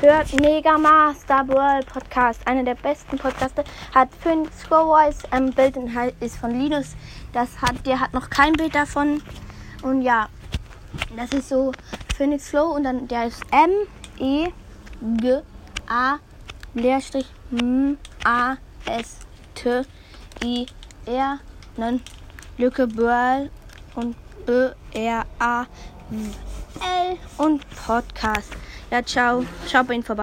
hört Mega Master World Podcast, einer der besten Podcasts. Hat Phoenix Voice, ein Bild ist von Linus. Das hat, der hat noch kein Bild davon. Und ja, das ist so Phoenix Flow und dann der ist M E G A Leerstrich M A S T I R Nen Lücke Börl und B R A L und Podcast. Ja, ciao. Schaut bei Ihnen vorbei.